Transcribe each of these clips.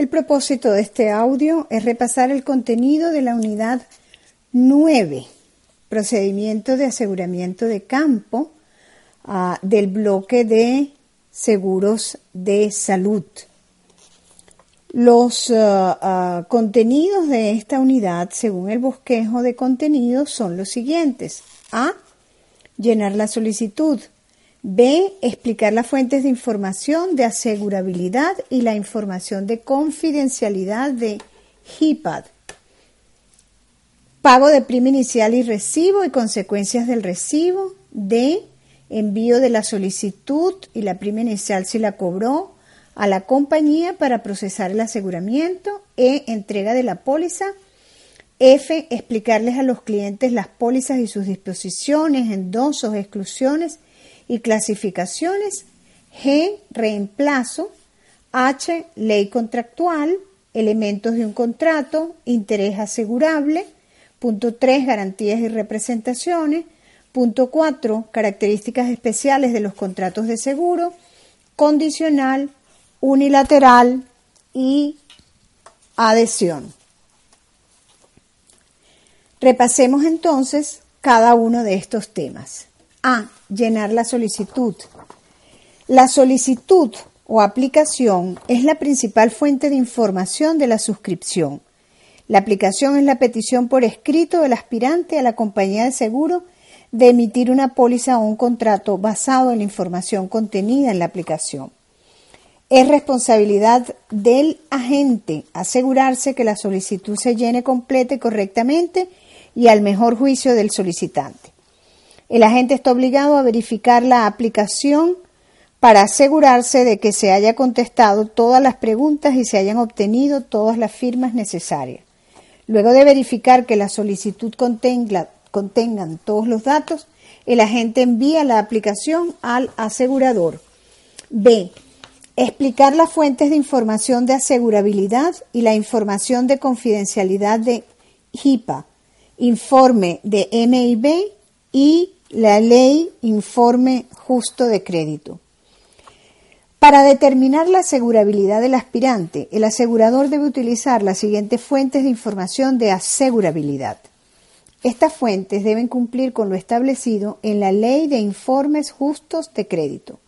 El propósito de este audio es repasar el contenido de la unidad 9, procedimiento de aseguramiento de campo uh, del bloque de seguros de salud. Los uh, uh, contenidos de esta unidad, según el bosquejo de contenidos, son los siguientes. A. Llenar la solicitud. B. Explicar las fuentes de información de asegurabilidad y la información de confidencialidad de HIPAD. Pago de prima inicial y recibo y consecuencias del recibo. D. Envío de la solicitud y la prima inicial si la cobró a la compañía para procesar el aseguramiento. E. Entrega de la póliza. F. Explicarles a los clientes las pólizas y sus disposiciones, endosos, exclusiones y clasificaciones. G, reemplazo. H, ley contractual, elementos de un contrato, interés asegurable. Punto 3, garantías y representaciones. Punto 4, características especiales de los contratos de seguro, condicional, unilateral y adhesión. Repasemos entonces cada uno de estos temas. A. Llenar la solicitud. La solicitud o aplicación es la principal fuente de información de la suscripción. La aplicación es la petición por escrito del aspirante a la compañía de seguro de emitir una póliza o un contrato basado en la información contenida en la aplicación. Es responsabilidad del agente asegurarse que la solicitud se llene completa y correctamente y al mejor juicio del solicitante. El agente está obligado a verificar la aplicación para asegurarse de que se haya contestado todas las preguntas y se hayan obtenido todas las firmas necesarias. Luego de verificar que la solicitud contenga, contengan todos los datos, el agente envía la aplicación al asegurador. B. Explicar las fuentes de información de asegurabilidad y la información de confidencialidad de HIPAA, informe de MIB y la ley informe justo de crédito. Para determinar la asegurabilidad del aspirante, el asegurador debe utilizar las siguientes fuentes de información de asegurabilidad. Estas fuentes deben cumplir con lo establecido en la Ley de Informes Justos de Crédito.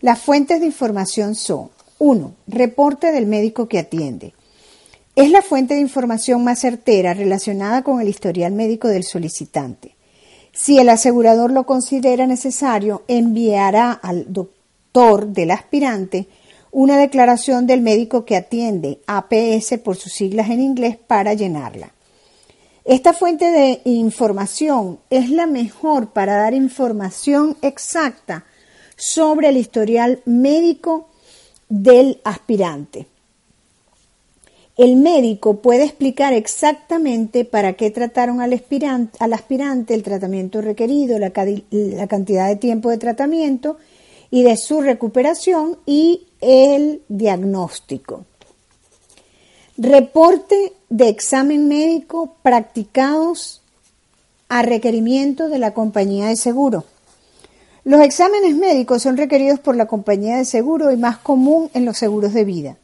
Las fuentes de información son 1. Reporte del médico que atiende. Es la fuente de información más certera relacionada con el historial médico del solicitante. Si el asegurador lo considera necesario, enviará al doctor del aspirante una declaración del médico que atiende, APS por sus siglas en inglés, para llenarla. Esta fuente de información es la mejor para dar información exacta sobre el historial médico del aspirante. El médico puede explicar exactamente para qué trataron al aspirante, el tratamiento requerido, la, la cantidad de tiempo de tratamiento y de su recuperación y el diagnóstico. Reporte de examen médico practicados a requerimiento de la compañía de seguro. Los exámenes médicos son requeridos por la compañía de seguro y más común en los seguros de vida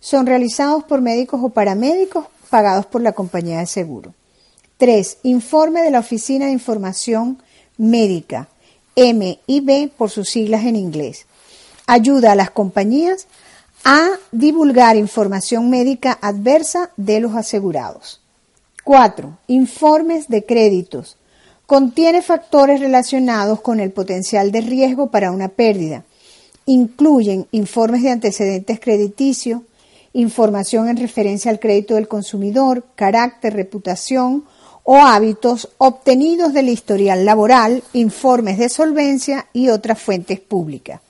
son realizados por médicos o paramédicos pagados por la compañía de seguro. 3. Informe de la Oficina de Información Médica, MIB por sus siglas en inglés. Ayuda a las compañías a divulgar información médica adversa de los asegurados. 4. Informes de créditos. Contiene factores relacionados con el potencial de riesgo para una pérdida. Incluyen informes de antecedentes crediticios, información en referencia al crédito del consumidor, carácter, reputación o hábitos obtenidos del historial laboral, informes de solvencia y otras fuentes públicas.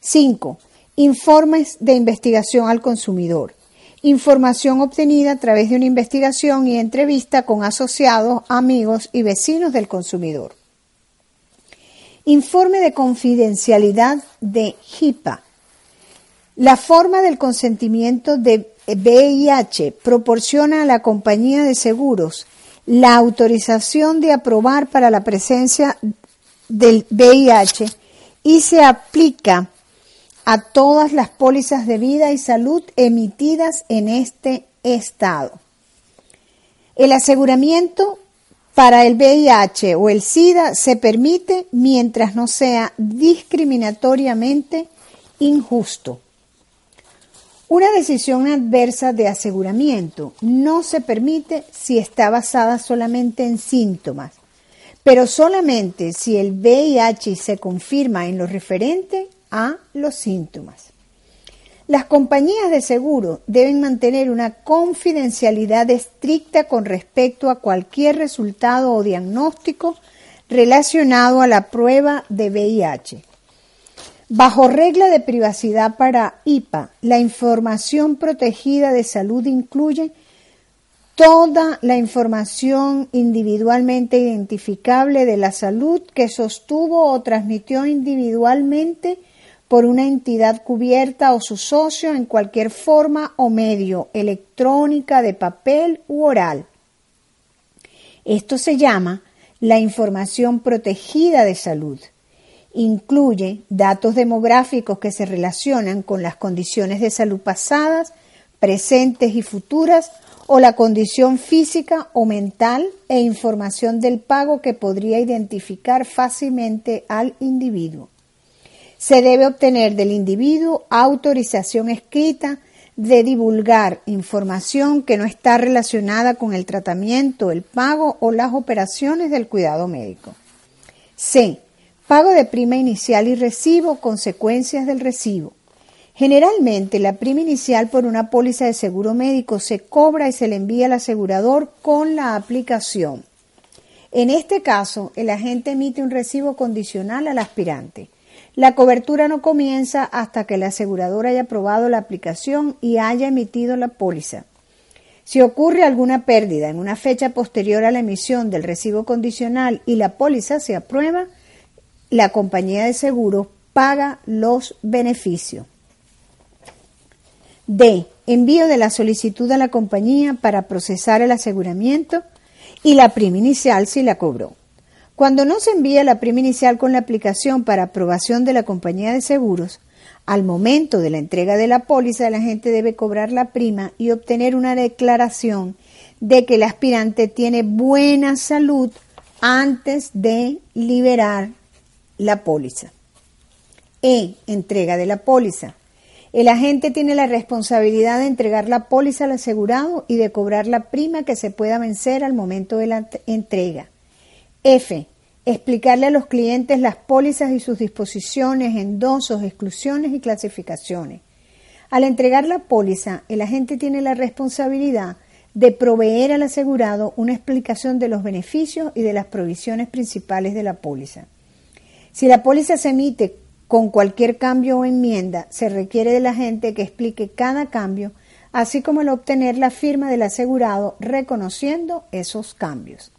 5. Informes de investigación al consumidor. Información obtenida a través de una investigación y entrevista con asociados, amigos y vecinos del consumidor. Informe de confidencialidad de HIPAA. La forma del consentimiento de VIH proporciona a la compañía de seguros la autorización de aprobar para la presencia del VIH y se aplica a todas las pólizas de vida y salud emitidas en este estado. El aseguramiento para el VIH o el SIDA se permite mientras no sea discriminatoriamente injusto. Una decisión adversa de aseguramiento no se permite si está basada solamente en síntomas, pero solamente si el VIH se confirma en lo referente a los síntomas. Las compañías de seguro deben mantener una confidencialidad estricta con respecto a cualquier resultado o diagnóstico relacionado a la prueba de VIH. Bajo regla de privacidad para IPA, la información protegida de salud incluye toda la información individualmente identificable de la salud que sostuvo o transmitió individualmente por una entidad cubierta o su socio en cualquier forma o medio, electrónica, de papel u oral. Esto se llama la información protegida de salud. Incluye datos demográficos que se relacionan con las condiciones de salud pasadas, presentes y futuras o la condición física o mental e información del pago que podría identificar fácilmente al individuo. Se debe obtener del individuo autorización escrita de divulgar información que no está relacionada con el tratamiento, el pago o las operaciones del cuidado médico. C. Pago de prima inicial y recibo, consecuencias del recibo. Generalmente la prima inicial por una póliza de seguro médico se cobra y se le envía al asegurador con la aplicación. En este caso, el agente emite un recibo condicional al aspirante. La cobertura no comienza hasta que el asegurador haya aprobado la aplicación y haya emitido la póliza. Si ocurre alguna pérdida en una fecha posterior a la emisión del recibo condicional y la póliza se aprueba, la compañía de seguros paga los beneficios. D. Envío de la solicitud a la compañía para procesar el aseguramiento y la prima inicial si la cobró. Cuando no se envía la prima inicial con la aplicación para aprobación de la compañía de seguros, al momento de la entrega de la póliza, la gente debe cobrar la prima y obtener una declaración de que el aspirante tiene buena salud antes de liberar la póliza. E. Entrega de la póliza. El agente tiene la responsabilidad de entregar la póliza al asegurado y de cobrar la prima que se pueda vencer al momento de la entrega. F. Explicarle a los clientes las pólizas y sus disposiciones, endosos, exclusiones y clasificaciones. Al entregar la póliza, el agente tiene la responsabilidad de proveer al asegurado una explicación de los beneficios y de las provisiones principales de la póliza. Si la póliza se emite con cualquier cambio o enmienda, se requiere del agente que explique cada cambio, así como el obtener la firma del asegurado reconociendo esos cambios.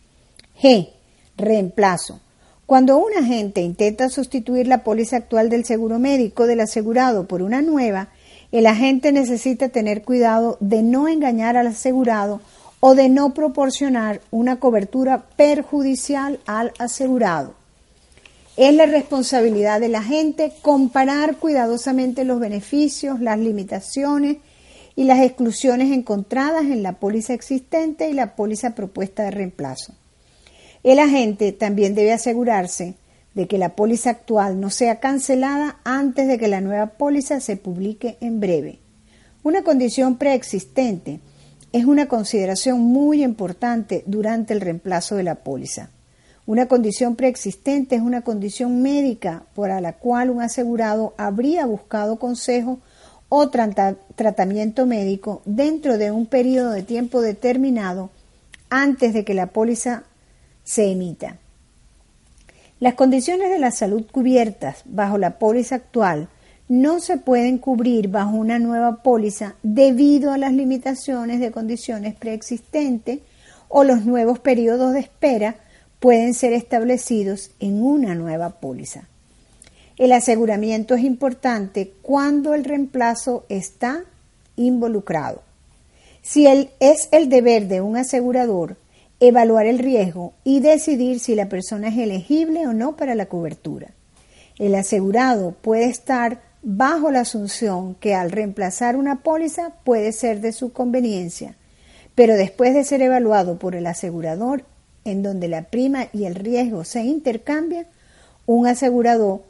G. Reemplazo. Cuando un agente intenta sustituir la póliza actual del seguro médico del asegurado por una nueva, el agente necesita tener cuidado de no engañar al asegurado o de no proporcionar una cobertura perjudicial al asegurado. Es la responsabilidad de la gente comparar cuidadosamente los beneficios, las limitaciones y las exclusiones encontradas en la póliza existente y la póliza propuesta de reemplazo. El agente también debe asegurarse de que la póliza actual no sea cancelada antes de que la nueva póliza se publique en breve. Una condición preexistente es una consideración muy importante durante el reemplazo de la póliza. Una condición preexistente es una condición médica por la cual un asegurado habría buscado consejo o tratamiento médico dentro de un periodo de tiempo determinado antes de que la póliza se emita. Las condiciones de la salud cubiertas bajo la póliza actual no se pueden cubrir bajo una nueva póliza debido a las limitaciones de condiciones preexistentes o los nuevos periodos de espera pueden ser establecidos en una nueva póliza. El aseguramiento es importante cuando el reemplazo está involucrado. Si es el deber de un asegurador evaluar el riesgo y decidir si la persona es elegible o no para la cobertura. El asegurado puede estar bajo la asunción que al reemplazar una póliza puede ser de su conveniencia, pero después de ser evaluado por el asegurador, en donde la prima y el riesgo se intercambian, un asegurador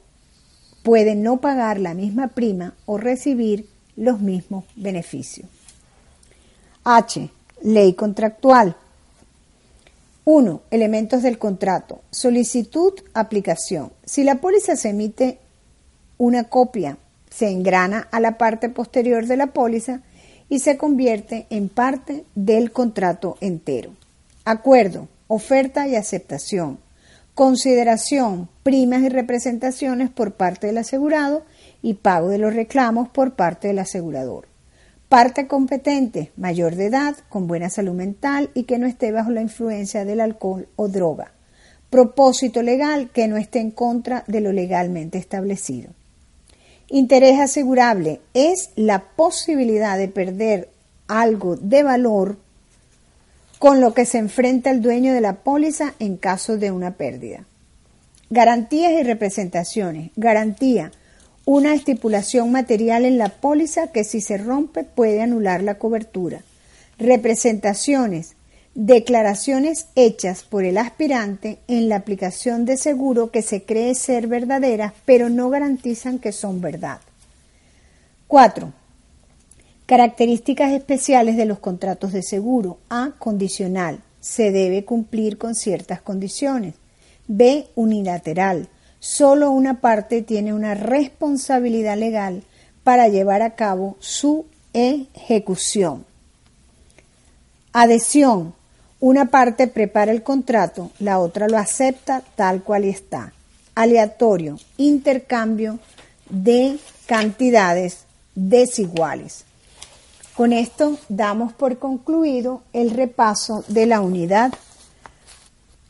puede no pagar la misma prima o recibir los mismos beneficios. H. Ley contractual. 1. Elementos del contrato. Solicitud, aplicación. Si la póliza se emite una copia, se engrana a la parte posterior de la póliza y se convierte en parte del contrato entero. Acuerdo, oferta y aceptación. Consideración, primas y representaciones por parte del asegurado y pago de los reclamos por parte del asegurador. Parte competente, mayor de edad, con buena salud mental y que no esté bajo la influencia del alcohol o droga. Propósito legal que no esté en contra de lo legalmente establecido. Interés asegurable es la posibilidad de perder algo de valor con lo que se enfrenta el dueño de la póliza en caso de una pérdida. Garantías y representaciones. Garantía una estipulación material en la póliza que si se rompe puede anular la cobertura. Representaciones, declaraciones hechas por el aspirante en la aplicación de seguro que se cree ser verdaderas pero no garantizan que son verdad. 4. Características especiales de los contratos de seguro. A. Condicional. Se debe cumplir con ciertas condiciones. B. Unilateral solo una parte tiene una responsabilidad legal para llevar a cabo su ejecución. Adhesión. Una parte prepara el contrato, la otra lo acepta tal cual está. Aleatorio. Intercambio de cantidades desiguales. Con esto damos por concluido el repaso de la unidad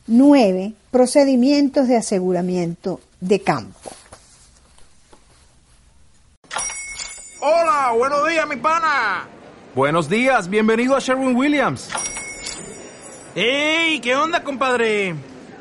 9. Procedimientos de aseguramiento de campo. Hola, buenos días, mi pana. Buenos días, bienvenido a Sherwin Williams. ¡Ey! ¿Qué onda, compadre?